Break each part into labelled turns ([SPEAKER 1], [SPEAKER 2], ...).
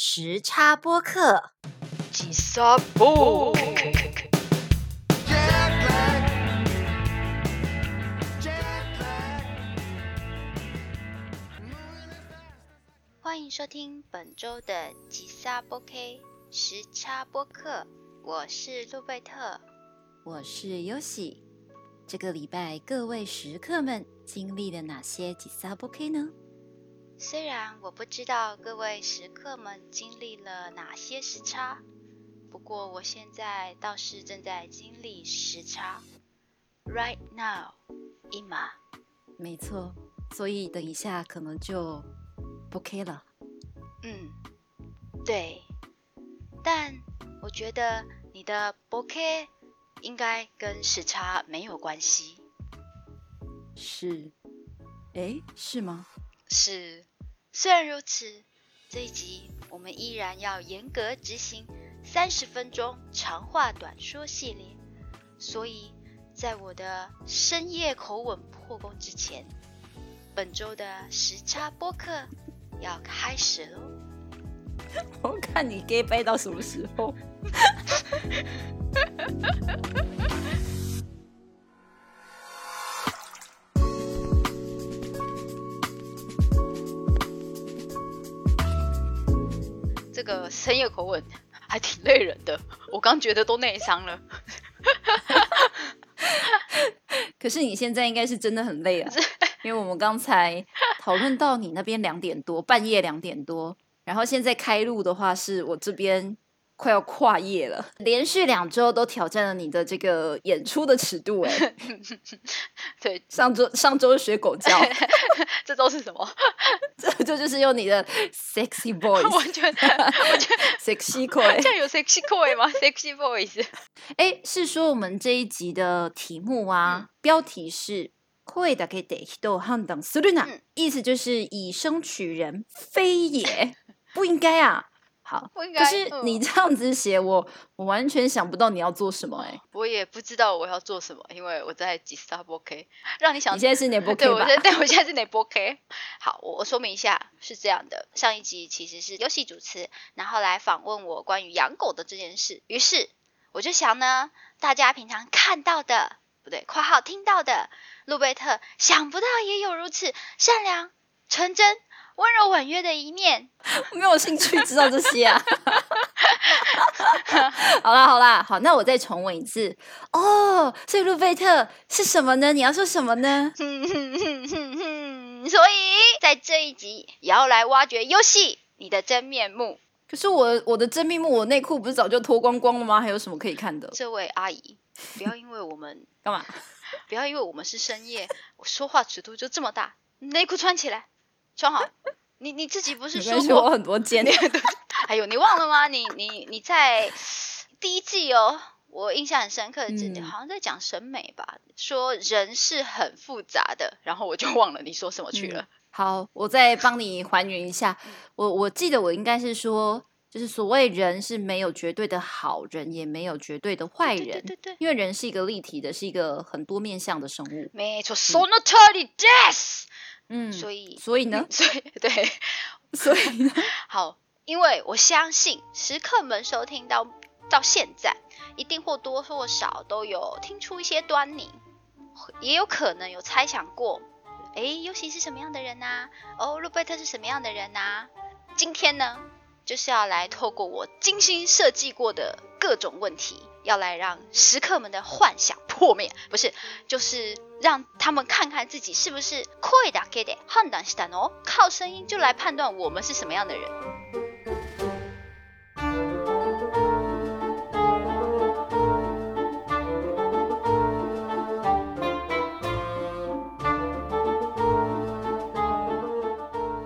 [SPEAKER 1] 时差播客。
[SPEAKER 2] 吉萨布，欢迎收听本周的吉萨波 K 时差播客，我是路贝特。
[SPEAKER 1] 我是优喜。这个礼拜各位食客们经历了哪些吉萨波 K 呢？
[SPEAKER 2] 虽然我不知道各位食客们经历了哪些时差，不过我现在倒是正在经历时差。Right now，一马。
[SPEAKER 1] 没错，所以等一下可能就不 K 了。
[SPEAKER 2] 嗯，对。但我觉得你的不 K 应该跟时差没有关系。
[SPEAKER 1] 是，哎，是吗？
[SPEAKER 2] 是。虽然如此，这一集我们依然要严格执行三十分钟长话短说系列，所以在我的深夜口吻破功之前，本周的时差播客要开始喽。
[SPEAKER 1] 我看你 gay 掰到什么时候？
[SPEAKER 2] 这个深夜口吻 还挺累人的，我刚觉得都内伤了。
[SPEAKER 1] 可是你现在应该是真的很累啊，因为我们刚才讨论到你那边两点多，半夜两点多，然后现在开录的话是我这边。快要跨业了，连续两周都挑战了你的这个演出的尺度哎。
[SPEAKER 2] 对，
[SPEAKER 1] 上周上周学狗叫，
[SPEAKER 2] 这周是什么？
[SPEAKER 1] 这这就是用你的 sexy voice。
[SPEAKER 2] 我觉得，我觉得
[SPEAKER 1] sexy voice，
[SPEAKER 2] 这样有 sexy voice 吗？sexy voice。
[SPEAKER 1] 哎，是说我们这一集的题目啊，标题是“会的给得都汉等斯律娜”，意思就是以声取人，非也不应该啊。好，可是你这样子写，我我完全想不到你要做什么哎。
[SPEAKER 2] 我也不知道我要做什么，因为我在几 star OK，让你想
[SPEAKER 1] 你现在是哪波 K
[SPEAKER 2] 对，我现在对我现在是哪波 K。好，我我说明一下，是这样的，上一集其实是游戏主持，然后来访问我关于养狗的这件事。于是我就想呢，大家平常看到的不对，括号听到的，路贝特想不到也有如此善良纯真。温柔婉约的一面，
[SPEAKER 1] 没有兴趣知道这些啊。好啦好啦，好，那我再重问一次哦。所以路贝特是什么呢？你要说什么呢？所
[SPEAKER 2] 以在这一集也要来挖掘游戏你的真面目。
[SPEAKER 1] 可是我我的真面目，我内裤不是早就脱光光了吗？还有什么可以看的？
[SPEAKER 2] 这位阿姨，不要因为我们
[SPEAKER 1] 干嘛？
[SPEAKER 2] 不要因为我们是深夜，我说话尺度就这么大，内裤穿起来。穿好，你你自己不是说
[SPEAKER 1] 过我很多件？
[SPEAKER 2] 还有你忘了吗？你你你在第一季哦，我印象很深刻，的，好像在讲审美吧，说人是很复杂的，然后我就忘了你说什么去了。
[SPEAKER 1] 好，我再帮你还原一下。我我记得我应该是说，就是所谓人是没有绝对的好人，也没有绝对的坏人，
[SPEAKER 2] 对对，
[SPEAKER 1] 因为人是一个立体的，是一个很多面向的生物。
[SPEAKER 2] 没错，so not totally death。
[SPEAKER 1] 嗯，
[SPEAKER 2] 所以
[SPEAKER 1] 所以呢？
[SPEAKER 2] 所以对，
[SPEAKER 1] 所以呢？
[SPEAKER 2] 好，因为我相信食客们收听到到现在，一定或多或少都有听出一些端倪，也有可能有猜想过，哎，尤其是什么样的人呐？哦，路贝特是什么样的人呐？今天呢，就是要来透过我精心设计过的各种问题。要来让食客们的幻想破灭，不是，就是让他们看看自己是不是会的。给的判断是的哦，靠声音就来判断我们是什么样的人。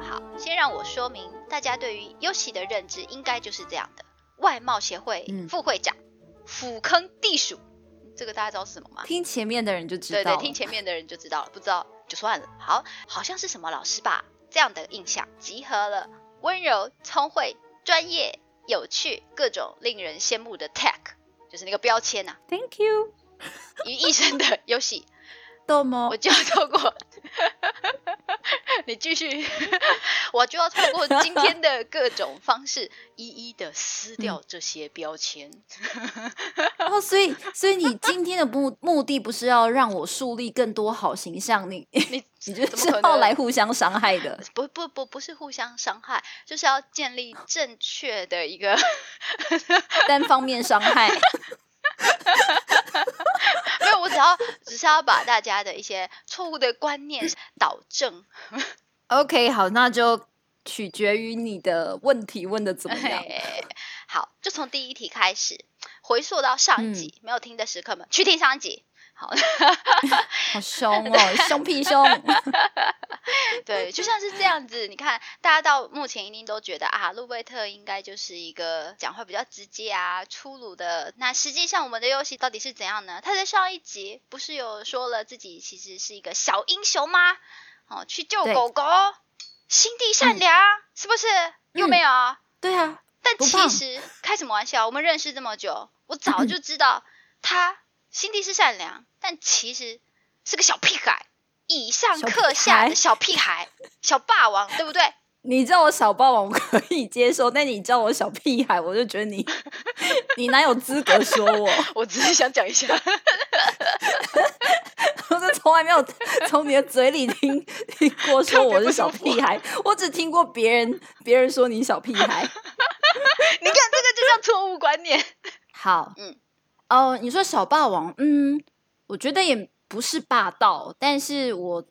[SPEAKER 2] 好，先让我说明，大家对于优喜的认知应该就是这样的：外貌协会副会长。俯坑地鼠，这个大家知道是什么吗？
[SPEAKER 1] 听前面的人就知
[SPEAKER 2] 道。对对，听前面的人就知道了，不知道就算了。好，好像是什么老师吧？这样的印象集合了温柔、聪慧、专业、有趣，各种令人羡慕的 tag，就是那个标签呐。
[SPEAKER 1] Thank you。
[SPEAKER 2] 于一身的 游戏，
[SPEAKER 1] 豆吗
[SPEAKER 2] 我？就要透过 你继续，我就要透过今天的各种方式，一一的撕掉这些标签。
[SPEAKER 1] 哦，所以 所以你今天的目目的不是要让我树立更多好形象，你
[SPEAKER 2] 你
[SPEAKER 1] 你是
[SPEAKER 2] 后
[SPEAKER 1] 来互相伤害的。
[SPEAKER 2] 不不不不是互相伤害，就是要建立正确的一个
[SPEAKER 1] 单方面伤害。
[SPEAKER 2] 没有，我只要只是要把大家的一些错误的观念导正。
[SPEAKER 1] OK，好，那就取决于你的问题问的怎么样。
[SPEAKER 2] 好，就从第一题开始，回溯到上一集，没有听的时刻们去听上一集。好，
[SPEAKER 1] 好凶哦，凶屁凶。
[SPEAKER 2] 对，就像是这样子。你看，大家到目前一定都觉得啊，路贝特应该就是一个讲话比较直接啊、粗鲁的。那实际上，我们的游戏到底是怎样呢？他在上一集不是有说了自己其实是一个小英雄吗？哦，去救狗狗，心地善良，是不是？有没有？
[SPEAKER 1] 对啊，
[SPEAKER 2] 但其实开什么玩笑？我们认识这么久，我早就知道他心地是善良，但其实是个小屁孩，以上克下的小屁孩，小霸王，对不对？
[SPEAKER 1] 你叫我小霸王我可以接受，但你叫我小屁孩，我就觉得你 你哪有资格说我？
[SPEAKER 2] 我只是想讲一下，
[SPEAKER 1] 我是从来没有从你的嘴里听听过说我是小屁孩，我只听过别人别人说你小屁孩。
[SPEAKER 2] 你看这个就叫错误观念。
[SPEAKER 1] 好，
[SPEAKER 2] 嗯，
[SPEAKER 1] 哦，你说小霸王，嗯，我觉得也不是霸道，但是我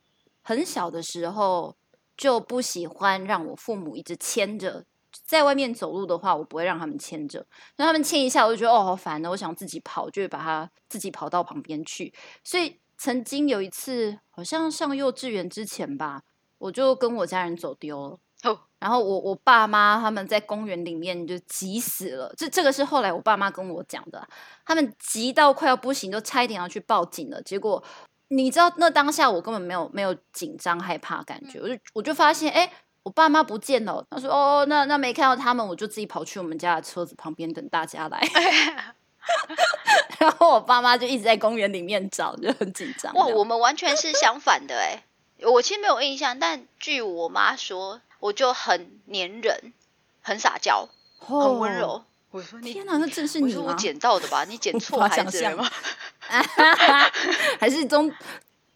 [SPEAKER 1] 很小的时候就不喜欢让我父母一直牵着。在外面走路的话，我不会让他们牵着，让他们牵一下，我就觉得哦好烦哦，我想自己跑，就会把他自己跑到旁边去。所以曾经有一次，好像上幼稚园之前吧，我就跟我家人走丢了。
[SPEAKER 2] 哦，
[SPEAKER 1] 然后我我爸妈他们在公园里面就急死了，这这个是后来我爸妈跟我讲的啊，他们急到快要不行，都差一点要去报警了。结果你知道，那当下我根本没有没有紧张害怕感觉，我就我就发现，哎，我爸妈不见了。他说，哦，那那没看到他们，我就自己跑去我们家的车子旁边等大家来。然后我爸妈就一直在公园里面找，就很紧张。
[SPEAKER 2] 哇，我们完全是相反的哎。我其实没有印象，但据我妈说，我就很粘人，很撒娇，很温。
[SPEAKER 1] 哦
[SPEAKER 2] 柔。我说你
[SPEAKER 1] 天哪，那正是你吗？
[SPEAKER 2] 我说我捡到的吧？你捡错孩子了吗？
[SPEAKER 1] 还是中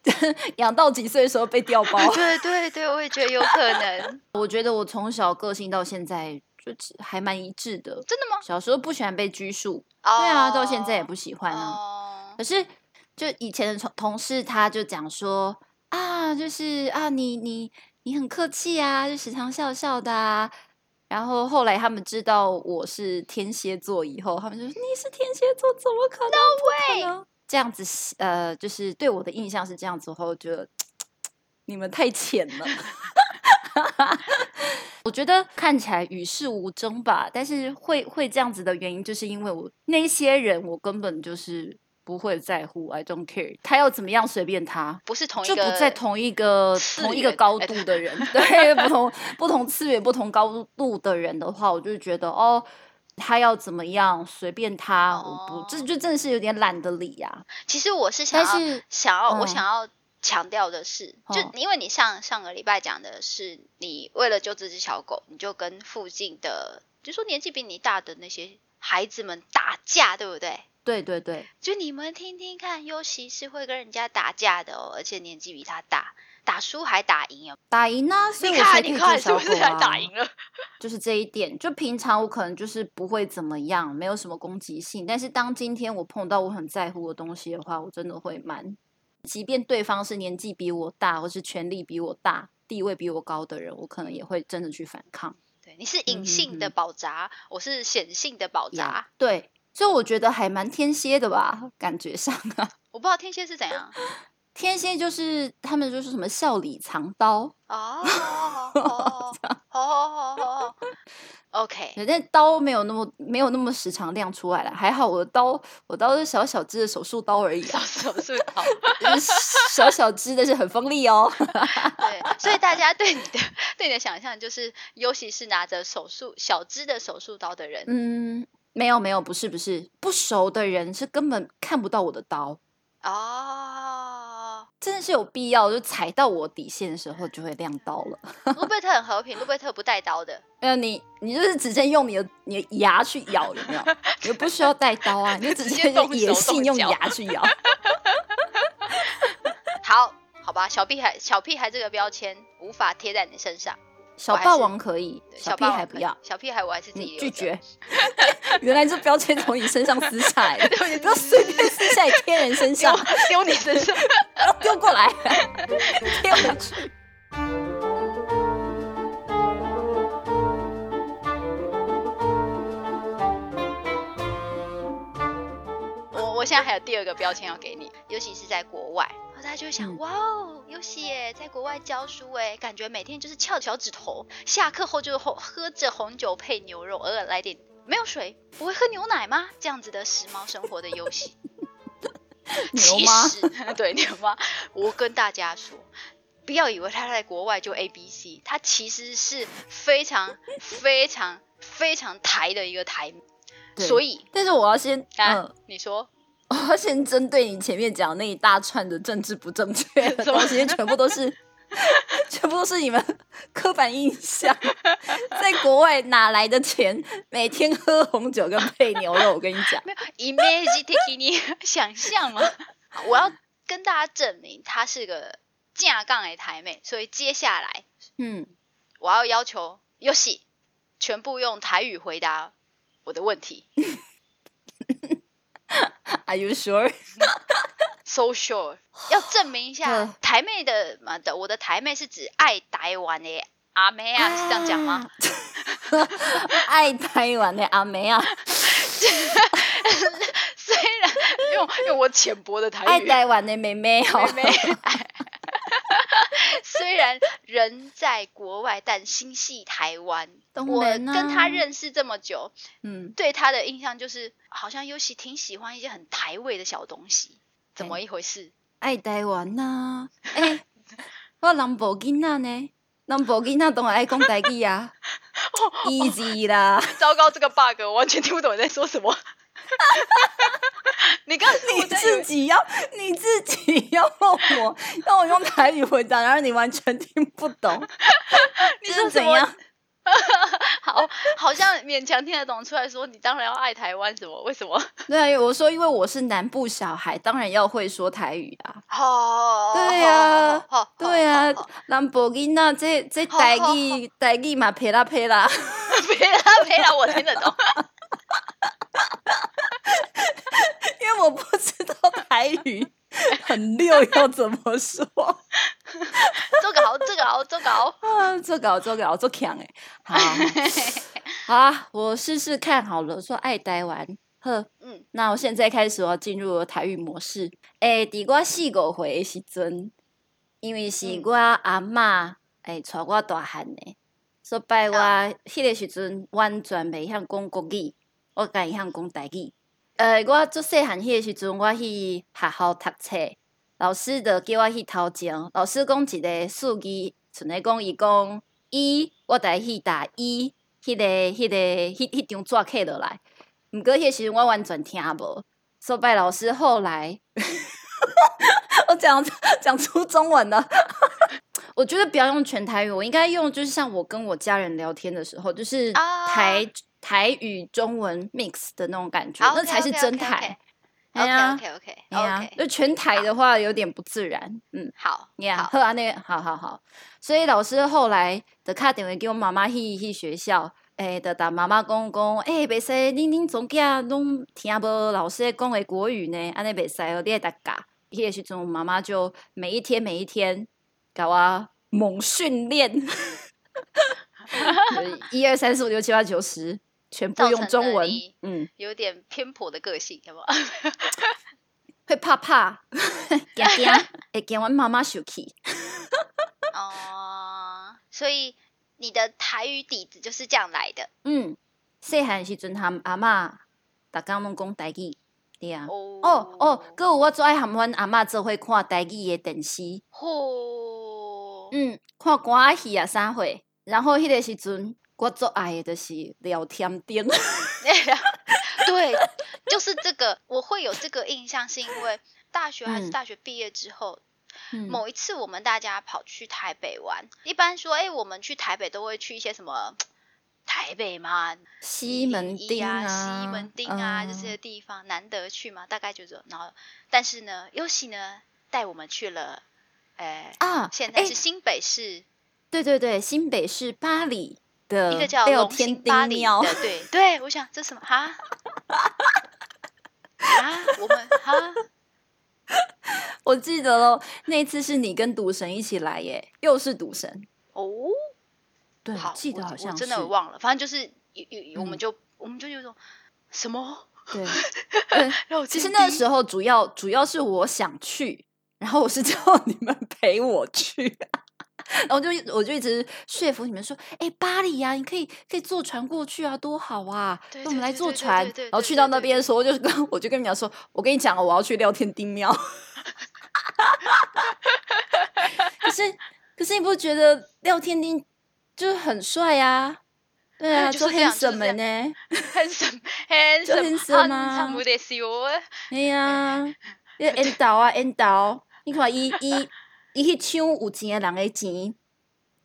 [SPEAKER 1] 养到几岁的时候被调包？
[SPEAKER 2] 对对对，我也觉得有可能。
[SPEAKER 1] 我觉得我从小个性到现在就还蛮一致的。
[SPEAKER 2] 真的吗？
[SPEAKER 1] 小时候不喜欢被拘束，
[SPEAKER 2] 哦
[SPEAKER 1] 对啊，到现在也不喜欢啊。
[SPEAKER 2] 哦
[SPEAKER 1] 可是就以前的同同事他就讲说啊，就是啊，你你你很客气啊，就时常笑笑的啊。然后后来他们知道我是天蝎座以后，他们就说你是天蝎座，怎么可能？不可能这样子，呃，就是对我的印象是这样子后，我觉得你们太浅了。我觉得看起来与世无争吧，但是会会这样子的原因，就是因为我那些人，我根本就是不会在乎，I don't care，他要怎么样随便他，
[SPEAKER 2] 不是同一
[SPEAKER 1] 就不
[SPEAKER 2] 个，
[SPEAKER 1] 在同一个
[SPEAKER 2] 次
[SPEAKER 1] 同一个高度的人，对，不同不同次元、不同高度的人的话，我就觉得哦，他要怎么样随便他，我不，这
[SPEAKER 2] 哦
[SPEAKER 1] 就真的是有点懒得理呀、
[SPEAKER 2] 其实我是想要
[SPEAKER 1] 但是
[SPEAKER 2] 想要、我
[SPEAKER 1] 嗯
[SPEAKER 2] 想要强调的是，就
[SPEAKER 1] 哦
[SPEAKER 2] 因为你上上个礼拜讲的是，你为了救这只小狗，你就跟附近的，就说年纪比你大的那些孩子们打架，对不对？
[SPEAKER 1] 对对对，
[SPEAKER 2] 就你们听听看，尤其是会跟人家打架的哦，而且年纪比他大，打输还打赢哦。
[SPEAKER 1] 打赢啊，所以
[SPEAKER 2] 你看，
[SPEAKER 1] 我才可以
[SPEAKER 2] 你看，是不是还
[SPEAKER 1] 啊。
[SPEAKER 2] 打赢了？
[SPEAKER 1] 就是这一点，就平常我可能就是不会怎么样，没有什么攻击性。但是当今天我碰到我很在乎的东西的话，我真的会蛮，即便对方是年纪比我大，或是权力比我大、地位比我高的人，我可能也会真的去反抗。
[SPEAKER 2] 对，你是隐性的
[SPEAKER 1] 嗯
[SPEAKER 2] 保杂，我是显性的保杂
[SPEAKER 1] 呀。对，所以我觉得还蛮天蝎的吧，感觉上啊，
[SPEAKER 2] 我不知道天蝎是怎样。
[SPEAKER 1] 天蝎就是他们就是什么笑里藏刀，
[SPEAKER 2] 哦，好好好 好好，OK，
[SPEAKER 1] 对但刀没有那么没有那么时常亮出来了。还好我的刀，我刀是小小只的手术刀而已
[SPEAKER 2] 小
[SPEAKER 1] 啊，
[SPEAKER 2] 手术刀。
[SPEAKER 1] 小小只的是很锋利哦。
[SPEAKER 2] 对，所以大家对你的对你的想象就是，尤其是拿着手术小只的手术刀的人，
[SPEAKER 1] 嗯，没有没有，不是不是，不熟的人是根本看不到我的刀。
[SPEAKER 2] 哦，
[SPEAKER 1] 真的是有必要，就踩到我底线的时候就会亮刀了。
[SPEAKER 2] 路贝特很和平，路贝特不带刀的。
[SPEAKER 1] 没有，你你就是直接用你的你的牙去咬，有没有？你不需要带刀啊，你就直接野性用牙去咬。
[SPEAKER 2] 好，好吧，小屁孩，小屁孩这个标签无法贴在你身上。
[SPEAKER 1] 小霸王可以，小屁孩不要。
[SPEAKER 2] 小屁孩我还是自己
[SPEAKER 1] 拒绝。原来这标签从你身上撕下来，你不要随便撕下来贴人身上，
[SPEAKER 2] 丢你身上，
[SPEAKER 1] 丢过来，贴回去。
[SPEAKER 2] 我我现在还有第二个标签要给你，尤其是在国外。大家就会想，哇哦，游戏耶，在国外教书哎，感觉每天就是翘小指头，下课后就喝喝着红酒配牛肉，偶尔来点没有水，不会喝牛奶吗？这样子的时髦生活的游戏，
[SPEAKER 1] 牛吗？
[SPEAKER 2] 对牛吗？我跟大家说，不要以为他在国外就 A B C，他其实是非常非常非常台的一个台，所以，
[SPEAKER 1] 但是我要先，
[SPEAKER 2] 嗯，你说。
[SPEAKER 1] 我要先针对你前面讲那一大串的政治不正确的东西，全部都是，全部都是你们刻板印象。在国外哪来的钱？每天喝红酒跟配牛肉，我跟你讲，
[SPEAKER 2] 没有 image take 你想象吗？我要跟大家证明他是个架杠的台妹，所以接下来，嗯，我要要求游戏全部用台语回答我的问题。
[SPEAKER 1] Are you sure?
[SPEAKER 2] So sure. 要证明一下台妹的嘛的，我的台妹是指爱台湾的阿妹啊，是这样讲吗？
[SPEAKER 1] 爱台湾的阿妹啊。
[SPEAKER 2] 虽然用用我浅薄的台语，
[SPEAKER 1] 爱台湾的妹妹，
[SPEAKER 2] 妹妹。虽然人在国外，但心系台湾。我跟他认识这么久，嗯，对他的印象就是，好像尤其挺喜欢一些很台味的小东西。怎么一回事？
[SPEAKER 1] 爱台湾呐！哎，我南部囡仔呢？南部囡仔当然爱讲台语啊，easy 啦。
[SPEAKER 2] 糟糕，这个 bug 我完全听不懂你在说什么。你刚
[SPEAKER 1] 你自己要你自己要问我，让我用台语回答，然后你完全听不懂，
[SPEAKER 2] 你是怎样？好，好像勉强听得懂，出来说你当然要爱台湾，什么？为什么？
[SPEAKER 1] 对，我说因为我是南部小孩，当然要会说台语啊。好，对呀，对呀，南部囡仔这这台语台语嘛，陪啦陪啦，
[SPEAKER 2] 陪啦陪啦，我听得懂。
[SPEAKER 1] 因为我不知道台语很溜要怎么说，
[SPEAKER 2] 做稿做稿做稿
[SPEAKER 1] 啊做稿做稿做强哎，好，好啊，我试试看好了，说爱台湾呵，嗯，那我现在开始我要进入台语模式，诶，伫我四五岁诶时阵，因为是我阿嬷诶带我大汉诶，所以我迄个时阵完全未晓讲国语，我敢会晓讲台语。呃，我做细汉迄个时阵，我去学校读册，老师就叫我去头前。老师讲一个数字，像咧讲伊讲一，我带去打一，迄个、迄个、迄、迄张纸刻落来。毋过迄个时阵我完全听无。说拜老师后来，我讲讲出中文了。我觉得不要用全台语，我应该用就是像我跟我家人聊天的时候，就是台。台语中文 mix 的那种感觉，那才是真台。
[SPEAKER 2] OK OK OK OK。
[SPEAKER 1] 就全台的话有点不自然。嗯，
[SPEAKER 2] 好，
[SPEAKER 1] 你好啊，那个好好好。所以老师后来的卡电话给我妈妈去去学校，诶，的打妈妈讲讲，诶，袂使，恁恁总囝拢听无老师讲的国语呢，安尼袂使哦，你爱大家。迄个时阵，妈妈就每一天每一天搞我猛训练，一二三四五六七八九十。全部用中文，
[SPEAKER 2] 嗯，有点偏颇的个性，有冇？
[SPEAKER 1] 会怕怕，惊惊，会惊我妈妈生气。
[SPEAKER 2] 哦，所以你的台语底子就是这样来的。
[SPEAKER 1] 嗯，细汉时阵含阿嬷，逐工拢讲台语，对啊。哦哦，搁有我最爱含阮阿嬷做伙看台语的电视。哦，嗯，看歌仔戏啊，啥会？然后迄个时阵。我最爱的就是聊天钉，
[SPEAKER 2] 对，就是这个。我会有这个印象，是因为大学还是大学毕业之后，
[SPEAKER 1] 嗯
[SPEAKER 2] 某一次我们大家跑去台北玩，一般说，哎，我们去台北都会去一些什么 台北嘛，
[SPEAKER 1] 西门
[SPEAKER 2] 101
[SPEAKER 1] 町
[SPEAKER 2] 啊、西门町啊、这
[SPEAKER 1] 嗯
[SPEAKER 2] 些地方，难得去嘛，大概就这。然后，但是呢，尤喜呢带我们去了，
[SPEAKER 1] 哎
[SPEAKER 2] 现在是新北市
[SPEAKER 1] 对对对，新北市巴黎的
[SPEAKER 2] 一个叫
[SPEAKER 1] 天
[SPEAKER 2] 兴巴黎
[SPEAKER 1] 丁庙，
[SPEAKER 2] 的，对对，我想这什么哈啊，我们哈。
[SPEAKER 1] 我记得喽，那一次是你跟赌神一起来耶，又是赌神，
[SPEAKER 2] 哦，
[SPEAKER 1] 对，
[SPEAKER 2] 好，
[SPEAKER 1] 记得好像
[SPEAKER 2] 我真的有，忘了，反正就是有有，我们
[SPEAKER 1] 嗯
[SPEAKER 2] 就我们就有种什么，
[SPEAKER 1] 对，其实那时候主要主要是我想去，然后我是叫 你们陪我去。然后就一我就一直说服你们说，哎、巴黎呀、你可以可以坐船过去啊，多好啊！
[SPEAKER 2] 对
[SPEAKER 1] 那我们来
[SPEAKER 2] 对对对对
[SPEAKER 1] 坐船
[SPEAKER 2] 对对，
[SPEAKER 1] 然后去到
[SPEAKER 2] 对对对
[SPEAKER 1] 那边的时候，我就跟我就跟你们讲说，我跟你讲哦，我要去廖天丁庙。可是可是你不觉得廖天丁就是很帅啊？对啊，
[SPEAKER 2] 就是这样就是
[SPEAKER 1] handsome
[SPEAKER 2] 这样
[SPEAKER 1] 呢。
[SPEAKER 2] handsome
[SPEAKER 1] 就
[SPEAKER 2] handsome
[SPEAKER 1] handsome 啊
[SPEAKER 2] handsome ですよ。
[SPEAKER 1] 哎呀，你引导啊引导，你看伊伊 伊去抢有钱的人的钱，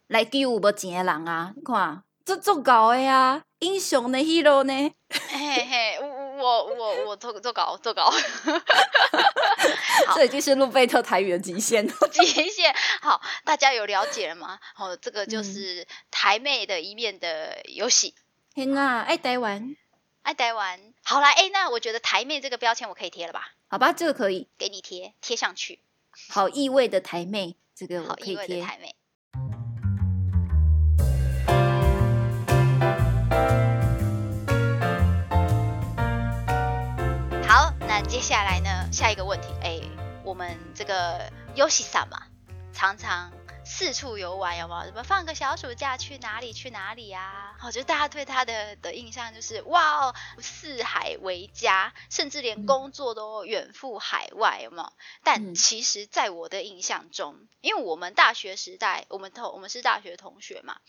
[SPEAKER 1] 来救有无钱的人啊！你看，这足够的啊，英雄的 hero 呢？
[SPEAKER 2] 嘿嘿，我我我我做做搞做稿，好
[SPEAKER 1] 这已经是路贝特台语的极限了。
[SPEAKER 2] 极限好，大家有了解了吗？好，这个就
[SPEAKER 1] 嗯
[SPEAKER 2] 是台妹的一面的游戏。
[SPEAKER 1] 天啊，爱台湾，
[SPEAKER 2] 爱台湾，好啦，哎，那我觉得台妹这个标签我可以贴了吧？
[SPEAKER 1] 好吧，这个可以，
[SPEAKER 2] 给你贴，贴上去，
[SPEAKER 1] 好意味的台妹，这个我
[SPEAKER 2] 好意
[SPEAKER 1] 可以贴。
[SPEAKER 2] 味的台妹。好，那接下来呢？下一个问题，哎，我们这个游戏萨嘛，常常四处游玩，有没有？什么放个小暑假去哪里去哪里呀、好，就大家对他的的印象就是哇哦，四海为家，甚至连
[SPEAKER 1] 嗯
[SPEAKER 2] 工作都远赴海外，有没有？但
[SPEAKER 1] 嗯
[SPEAKER 2] 其实，在我的印象中，因为我们大学时代，我们同我们是大学同学嘛，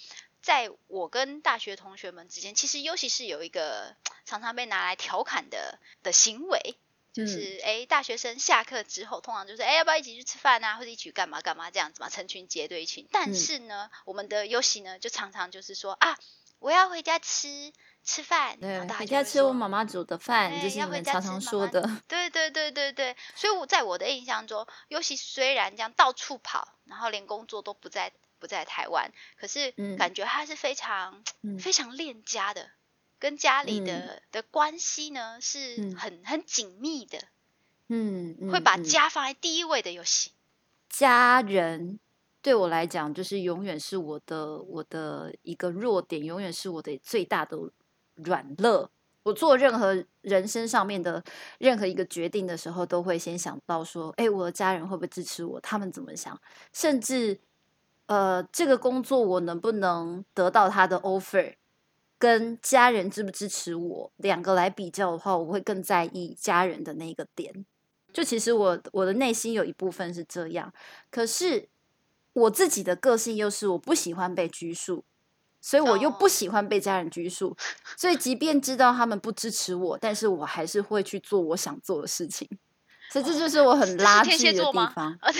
[SPEAKER 2] 在我跟大学同学们之间，其实尤其是有一个常常被拿来调侃的的行为，就是哎、诶大学生下课之后，通常就是哎、诶要不要一起去吃饭啊，或者一起去干嘛干嘛这样子嘛，成群结队一群。但
[SPEAKER 1] 嗯。
[SPEAKER 2] 是呢，我们的游戏呢，就常常就是说啊，我要回家吃吃饭，然
[SPEAKER 1] 对回家吃我妈妈煮的饭，
[SPEAKER 2] 哎
[SPEAKER 1] 这是
[SPEAKER 2] 要回家
[SPEAKER 1] 你们常常
[SPEAKER 2] 吃妈妈
[SPEAKER 1] 说的。
[SPEAKER 2] 对对对对对，所以我在我的印象中，尤其虽然这样到处跑，然后连工作都不在不在台湾，可是
[SPEAKER 1] 嗯。
[SPEAKER 2] 感觉他是非常、
[SPEAKER 1] 嗯。
[SPEAKER 2] 非常恋家的，跟家里
[SPEAKER 1] 嗯
[SPEAKER 2] 的、的关系呢是
[SPEAKER 1] 嗯
[SPEAKER 2] 很很紧密的，
[SPEAKER 1] 嗯，嗯
[SPEAKER 2] 会把
[SPEAKER 1] 嗯
[SPEAKER 2] 家放在第一位的游戏。
[SPEAKER 1] 家人对我来讲，就是永远是我的我的一个弱点，永远是我的最大的软肋。我做任何人生上面的任何一个决定的时候，都会先想到说，哎，我的家人会不会支持我？他们怎么想？甚至，呃，这个工作我能不能得到他的 offer？跟家人支不支持我两个来比较的话，我会更在意家人的那个点。就其实我我的内心有一部分是这样，可是我自己的个性又是我不喜欢被拘束，所以我又不
[SPEAKER 2] 哦
[SPEAKER 1] 喜欢被家人拘束，所以即便知道他们不支持我，但是我还是会去做我想做的事情。所以这就是我很垃圾的地方。
[SPEAKER 2] 而且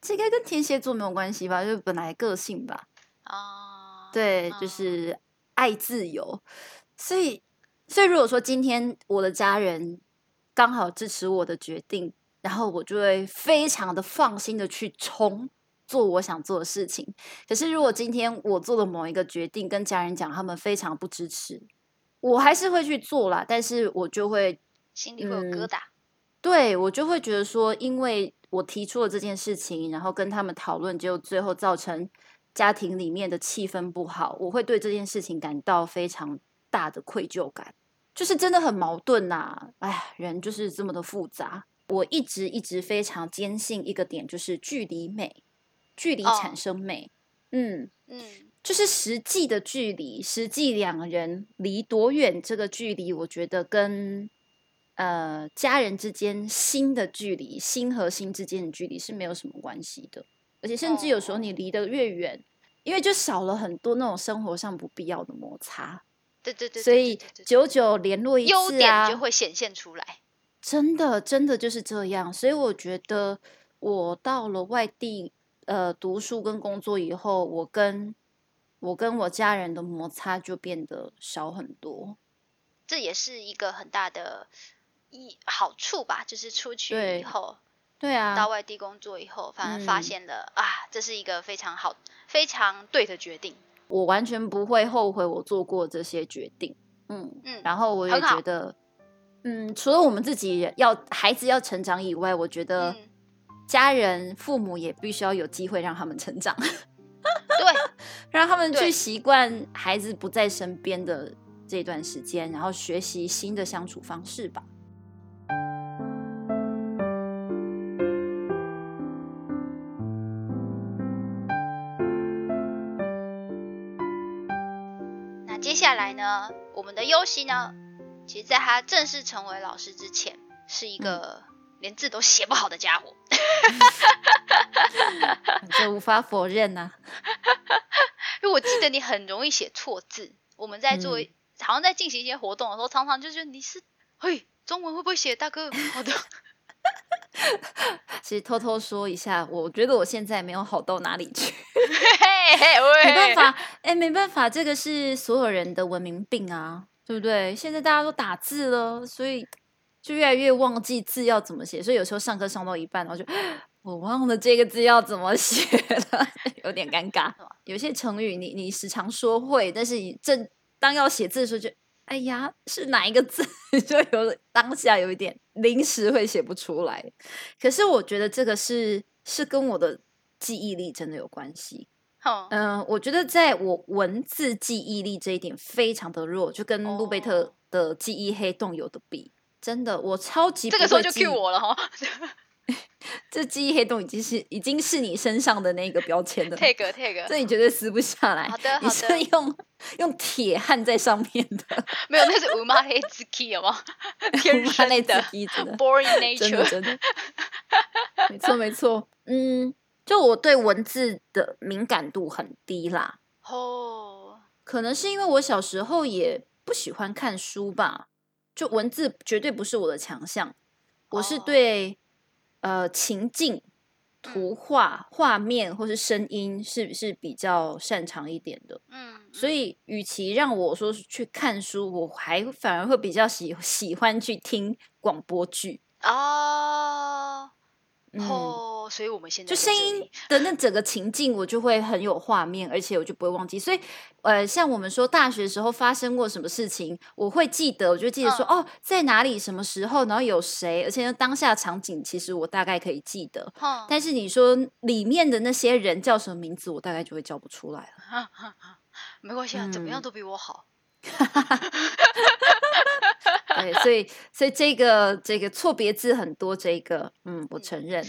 [SPEAKER 1] 这应该跟天蝎座没有关系吧？就是本来个性吧。
[SPEAKER 2] 啊，
[SPEAKER 1] 对，就
[SPEAKER 2] 嗯
[SPEAKER 1] 是爱自由，所以，所以如果说今天我的家人刚好支持我的决定，然后我就会非常的放心的去冲做我想做的事情。可是如果今天我做的某一个决定跟家人讲，他们非常不支持，我还是会去做啦，但是我就会
[SPEAKER 2] 心里会有疙
[SPEAKER 1] 嗯
[SPEAKER 2] 瘩。
[SPEAKER 1] 对我就会觉得说，因为我提出了这件事情，然后跟他们讨论，结果最后造成家庭里面的气氛不好，我会对这件事情感到非常大的愧疚感，就是真的很矛盾呐、哎，人就是这么的复杂。我一直一直非常坚信一个点，就是距离美，距离产
[SPEAKER 2] 哦
[SPEAKER 1] 生美。嗯，
[SPEAKER 2] 嗯，
[SPEAKER 1] 就是实际的距离，实际两人离多远这个距离，我觉得跟呃家人之间心的距离，心和心之间的距离是没有什么关系的。而且甚至有时候
[SPEAKER 2] 哦
[SPEAKER 1] 你离得越远，因为就少了很多那种生活上不必要的摩擦，
[SPEAKER 2] 对对对，
[SPEAKER 1] 所以久久联络一
[SPEAKER 2] 优
[SPEAKER 1] 次啊，
[SPEAKER 2] 点就会显现出来。
[SPEAKER 1] 真的，真的就是这样。所以我觉得我到了外地呃读书跟工作以后，我跟我跟我家人的摩擦就变得少很多。
[SPEAKER 2] 这也是一个很大的一好处吧，就是出去以后，
[SPEAKER 1] 对啊，
[SPEAKER 2] 到外地工作以后，反而发
[SPEAKER 1] 嗯
[SPEAKER 2] 现了、啊，这是一个非常好、非常对的决定。
[SPEAKER 1] 我完全不会后悔我做过这些决定。嗯，
[SPEAKER 2] 嗯，
[SPEAKER 1] 然后我也觉得，嗯，除了我们自己要孩子要成长以外，我觉得
[SPEAKER 2] 嗯
[SPEAKER 1] 家人、父母也必须要有机会让他们成长，
[SPEAKER 2] 对，
[SPEAKER 1] 让他们去习惯孩子不在身边的这段时间，然后学习新的相处方式吧。
[SPEAKER 2] 那接下来呢，我们的优希呢，其实在他正式成为老师之前，是一个连字都写不好的家伙。
[SPEAKER 1] 这无法否认呐、
[SPEAKER 2] 因为我记得你很容易写错字。我们在做，
[SPEAKER 1] 嗯
[SPEAKER 2] 好像在进行一些活动的时候，常常就觉得你是，嘿，中文会不会写，大哥？好的，
[SPEAKER 1] 其实偷偷说一下，我觉得我现在没有好到哪里去，没办法，哎、没办法，这个是所有人的文明病啊，对不对？现在大家都打字了，所以就越来越忘记字要怎么写，所以有时候上课上到一半，然后就 我忘了这个字要怎么写了，有点尴尬。有些成语你你时常说会，但是你正当要写字的时候就，哎呀，是哪一个字？就有当下有一点临时会写不出来。可是我觉得这个是是跟我的记忆力真的有关系。
[SPEAKER 2] 哼
[SPEAKER 1] 嗯，我觉得在我文字记忆力这一点非常的弱，就跟路贝特
[SPEAKER 2] 哦
[SPEAKER 1] 的记忆黑洞有的比。真的，我超级
[SPEAKER 2] 这个时候就
[SPEAKER 1] 不会记
[SPEAKER 2] Q 我了哈
[SPEAKER 1] 这记忆黑洞已经是已经是你身上的那个标签了
[SPEAKER 2] ，，tag tag，
[SPEAKER 1] 这你绝对撕不下来。
[SPEAKER 2] 好的
[SPEAKER 1] 你是用用铁焊在上面的，
[SPEAKER 2] 没有，那是五马黑之 key 好吗？天
[SPEAKER 1] 它那
[SPEAKER 2] 生的
[SPEAKER 1] 真的
[SPEAKER 2] boring nature，
[SPEAKER 1] 真的，没错没错。嗯，就我对文字的敏感度很低啦，
[SPEAKER 2] 哦，
[SPEAKER 1] 可能是因为我小时候也不喜欢看书吧，就文字绝对不是我的强项。我是
[SPEAKER 2] 哦。
[SPEAKER 1] 对、呃情境、图画、画面或是声音是是比较擅长一点的。
[SPEAKER 2] 嗯，
[SPEAKER 1] 所以，与其让我说是去看书，我还反而会比较喜喜欢去听广播剧。
[SPEAKER 2] 哦，
[SPEAKER 1] 嗯，
[SPEAKER 2] 哦，所以我们现在
[SPEAKER 1] 就声音的那整个情境，我就会很有画面，而且我就不会忘记。所以，呃，像我们说大学时候发生过什么事情，我会记得，我就记得说，哦，在哪里、什么时候，然后有谁，而且呢当下场景，其实我大概可以记得。
[SPEAKER 2] 哼，
[SPEAKER 1] 但是你说里面的那些人叫什么名字，我大概就会叫不出来了。
[SPEAKER 2] 没关系啊，怎么样
[SPEAKER 1] 嗯
[SPEAKER 2] 都比我好。
[SPEAKER 1] 对，所以，所以这个这个错别字很多，这个，嗯，我承认。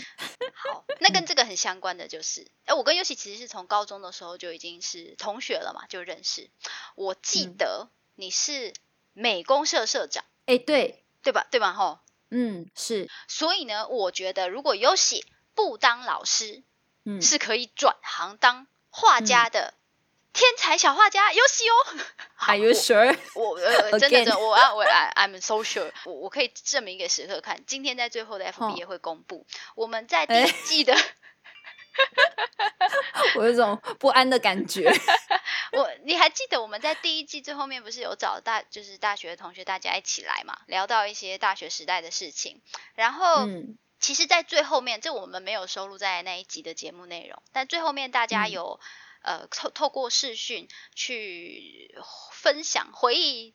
[SPEAKER 2] 跟这个很相关的就是，哎，我跟尤喜其实是从高中的时候就已经是同学了嘛，就认识。我记
[SPEAKER 1] 嗯。
[SPEAKER 2] 得你是美工社社长，
[SPEAKER 1] 哎，对，
[SPEAKER 2] 对吧？对吧？吼，
[SPEAKER 1] 嗯，是，
[SPEAKER 2] 所以呢，我觉得如果尤喜不当老师，
[SPEAKER 1] 嗯，
[SPEAKER 2] 是可以转行当画家的天才小画家，有喜哦。好
[SPEAKER 1] Are you sure？
[SPEAKER 2] 我呃，真的真的，我要我 I I'm so sure，我我可以证明给时刻看，今天在最后的
[SPEAKER 1] 哦
[SPEAKER 2] FB 也会公布，我们在第
[SPEAKER 1] 哎
[SPEAKER 2] 一季的，
[SPEAKER 1] 我有一种不安的感觉。
[SPEAKER 2] 我你还记得我们在第一季最后面不是有找大就是大学的同学大家一起来嘛，聊到一些大学时代的事情，然后。
[SPEAKER 1] 嗯
[SPEAKER 2] 其实，在最后面，这我们没有收录在那一集的节目内容，但最后面大家
[SPEAKER 1] 嗯
[SPEAKER 2] 有、呃透透过视讯去分享回忆，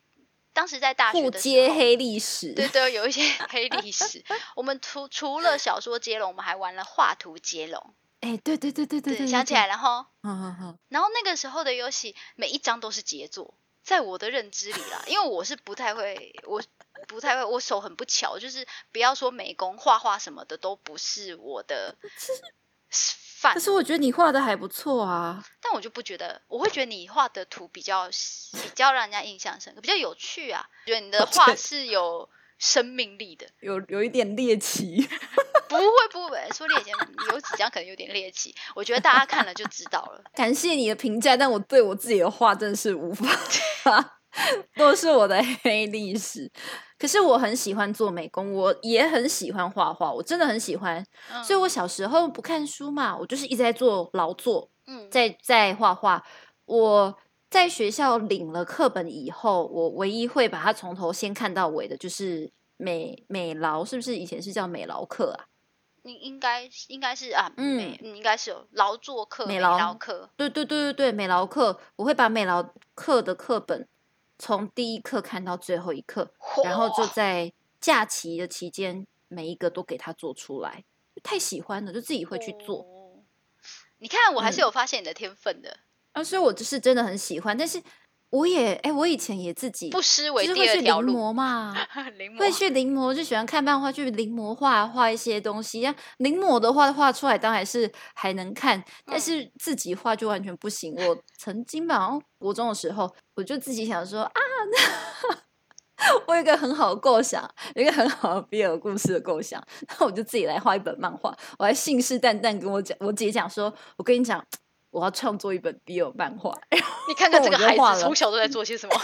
[SPEAKER 2] 当时在大学的时候，
[SPEAKER 1] 黑历史。
[SPEAKER 2] 对对，有一些 黑历史。我们除除了小说接龙，我们还玩了画图接龙，
[SPEAKER 1] 哎，对对对对对对，
[SPEAKER 2] 想起来了哈。
[SPEAKER 1] 嗯嗯嗯，
[SPEAKER 2] 然后那个时候的游戏，每一张都是杰作，在我的认知里啦，因为我是不太会，我不太会，我手很不巧，就是不要说美工、画画什么的都不是我的 范
[SPEAKER 1] 可。是我觉得你画的还不错啊。
[SPEAKER 2] 但我就不觉得，我会觉得你画的图比较比较让人家印象深刻，比较有趣啊。觉得你的画是有生命力的，
[SPEAKER 1] 有有一点猎奇，
[SPEAKER 2] 不会不会说猎奇，有几张可能有点猎奇，我觉得大家看了就知道了。
[SPEAKER 1] 感谢你的评价，但我对我自己的画真的是无法 都是我的 黑历史。可是我很喜欢做美工，我也很喜欢画画，我真的很喜欢。所以我小时候不看书嘛，我就是一直在做劳作，嗯，在在画画。我在学校领了课本以后，我唯一会把它从头先看到尾的，就是美美劳，是不是以前是叫美劳课啊？
[SPEAKER 2] 应应该应该是啊，嗯，应该是有劳作课、美劳课。
[SPEAKER 1] 对对对对对，美劳课，我会把美劳课的课本从第一课看到最后一课，然后就在假期的期间，每一个都给他做出来。太喜欢了，就自己会去做。
[SPEAKER 2] 你看，我还是有发现你的天分的。
[SPEAKER 1] 啊，所以我就是真的很喜欢，但是。我也哎，我以前也自己
[SPEAKER 2] 不失为第
[SPEAKER 1] 二条路嘛，临摹嘛，会去临摹，就喜欢看漫画，去临摹画画一些东西。临摹的话画出来当然是还能看，但是自己画就完全不行。我曾经吧，国中的时候，我就自己想说啊，我有一个很好的构想，有一个很好的比尔故事的构想，那我就自己来画一本漫画。我还信誓旦旦跟我讲，我姐讲说，我跟你讲。我要创作一本 BL 漫画，
[SPEAKER 2] 你看看这个 孩子从小都在做些什么？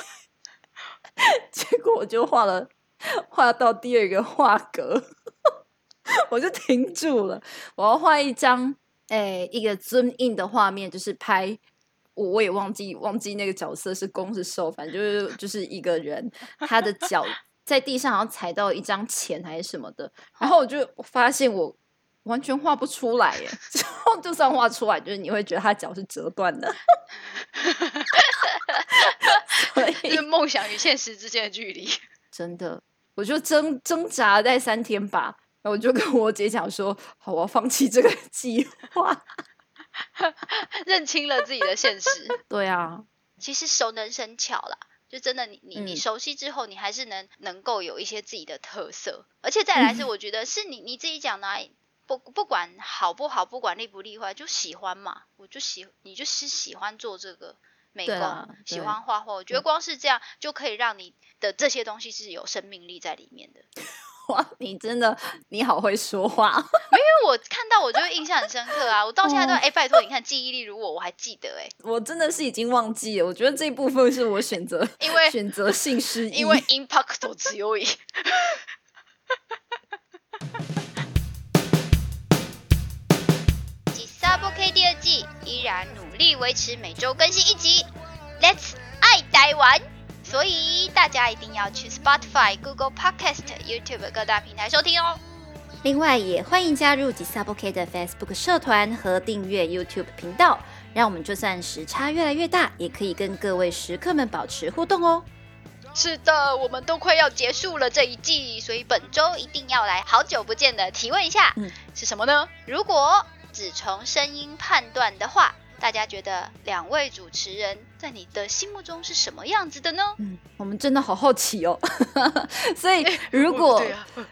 [SPEAKER 1] 结果我就画了，画到第二个画格，我就停住了。我要画一张，哎，一个 zoom in 的画面，就是拍我，我也忘记忘记那个角色是攻是受，反正就是就是一个人，他的脚在地上，好像踩到一张钱还是什么的，然后我就发现我。完全画不出来耶！之后就算画出来，就是你会觉得他脚是折断的。
[SPEAKER 2] 所以，梦想与现实之间的距离，
[SPEAKER 1] 真的，我就挣挣扎在三天吧。然后我就跟我姐讲说：“好，我要放弃这个计划。”
[SPEAKER 2] 认清了自己的现实。
[SPEAKER 1] 对啊，
[SPEAKER 2] 其实熟能生巧啦，就真的，你你你熟悉之后，你还是能能够有一些自己的特色。而且再来是，我觉得是你你自己讲的。不不管好不好，不管厉不厉害，就喜欢嘛。我就喜，你就是喜欢做这个美工，喜欢画画。我觉得光是这样就可以让你的这些东西是有生命力在里面的。
[SPEAKER 1] 哇，你真的你好会说话。
[SPEAKER 2] 没有，我看到我就印象很深刻啊。我到现在都哎，拜托你看，记忆力如我，我还记得哎。
[SPEAKER 1] 我真的是已经忘记了。我觉得这一部分是我选择，
[SPEAKER 2] 因为
[SPEAKER 1] 选择性失忆，
[SPEAKER 2] 因为 impact 只有一。季依然努力维持每周更新一集，Let's 爱台湾，所以大家一定要去 Spotify、Google Podcast、YouTube 各大平台收听哦。
[SPEAKER 1] 另外也欢迎加入吉萨波 K 的 Facebook 社团和订阅 YouTube 频道，让我们就算时差越来越大，也可以跟各位食客们保持互动哦。
[SPEAKER 2] 是的，我们都快要结束了这一季，所以本周一定要来好久不见的提问一下，嗯是什么呢？如果只从声音判断的话，大家觉得两位主持人在你的心目中是什么样子的呢？
[SPEAKER 1] 嗯，我们真的好好奇哦。所以如果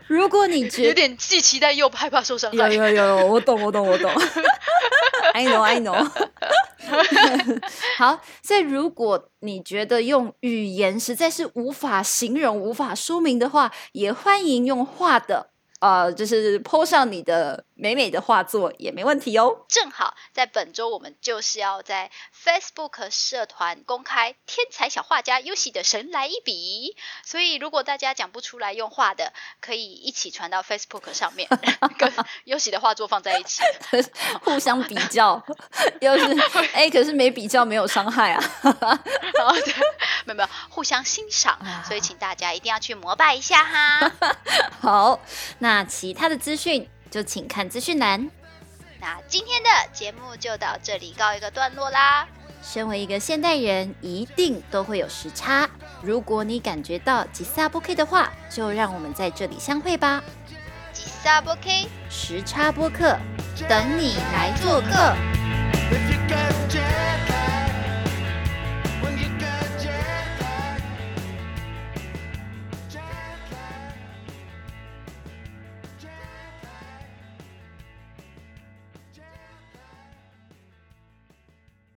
[SPEAKER 1] 如果你觉得
[SPEAKER 2] 有点既期待又害怕受伤，
[SPEAKER 1] 有有有，我懂我懂我懂。I know I know。好，所以如果你觉得用语言实在是无法形容、无法说明的话，也欢迎用画的。呃，就是 po 上你的美美的画作也没问题哦。
[SPEAKER 2] 正好在本周，我们就是要在 Facebook 社团公开天才小画家 Ushi 的神来一笔，所以如果大家讲不出来用画的，可以一起传到 Facebook 上面，跟 Ushi 的画作放在一起，
[SPEAKER 1] 互相比较。又是哎，可是没比较没有伤害啊。
[SPEAKER 2] 没有没有，互相欣赏，所以请大家一定要去膜拜一下哈。
[SPEAKER 1] 好，那。那其他的资讯就请看资讯栏。
[SPEAKER 2] 那今天的节目就到这里告一个段落啦。
[SPEAKER 1] 身为一个现代人，一定都会有时差。如果你感觉到吉萨波 K 的话，就让我们在这里相会吧。
[SPEAKER 2] 吉萨波 K
[SPEAKER 1] 时差播客，等你来做客。